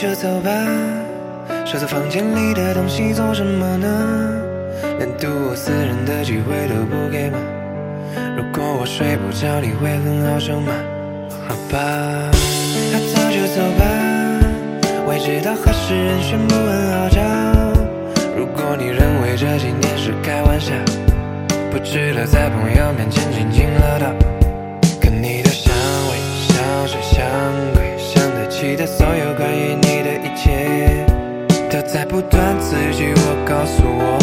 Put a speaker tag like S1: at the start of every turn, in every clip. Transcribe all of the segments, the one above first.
S1: 就走吧，收藏房间里的东西做什么呢？连独我私人的机会都不给吗？如果我睡不着，你会很好受吗？好吧，那走就走吧，我也知道合适人选不很好找。如果你认为这几年是开玩笑，不值得在朋友面前津津乐道。可你的香味像是香 you a castle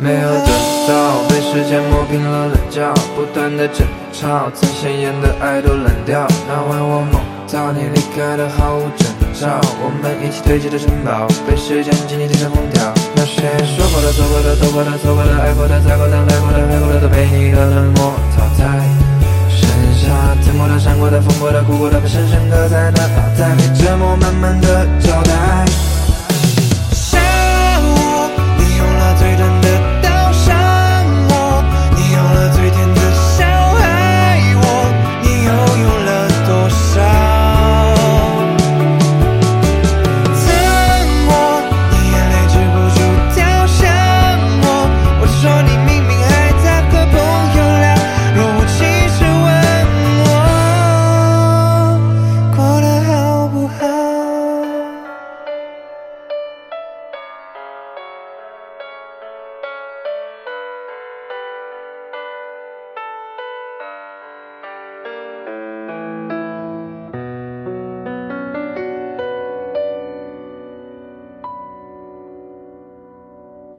S2: 没有得到，被时间磨平了棱角，不断的争吵，曾鲜艳的爱都冷掉。那晚我梦到你离开的毫无征兆，我们一起堆积的城堡被时间轻轻地封掉。那些说过的、做过的、走过的、错过的、爱过的、猜过的、来过的、爱过的，都被你的冷漠淘汰。剩下沉默的、闪过的、疯过的、哭过的，被深深刻在那脑袋里。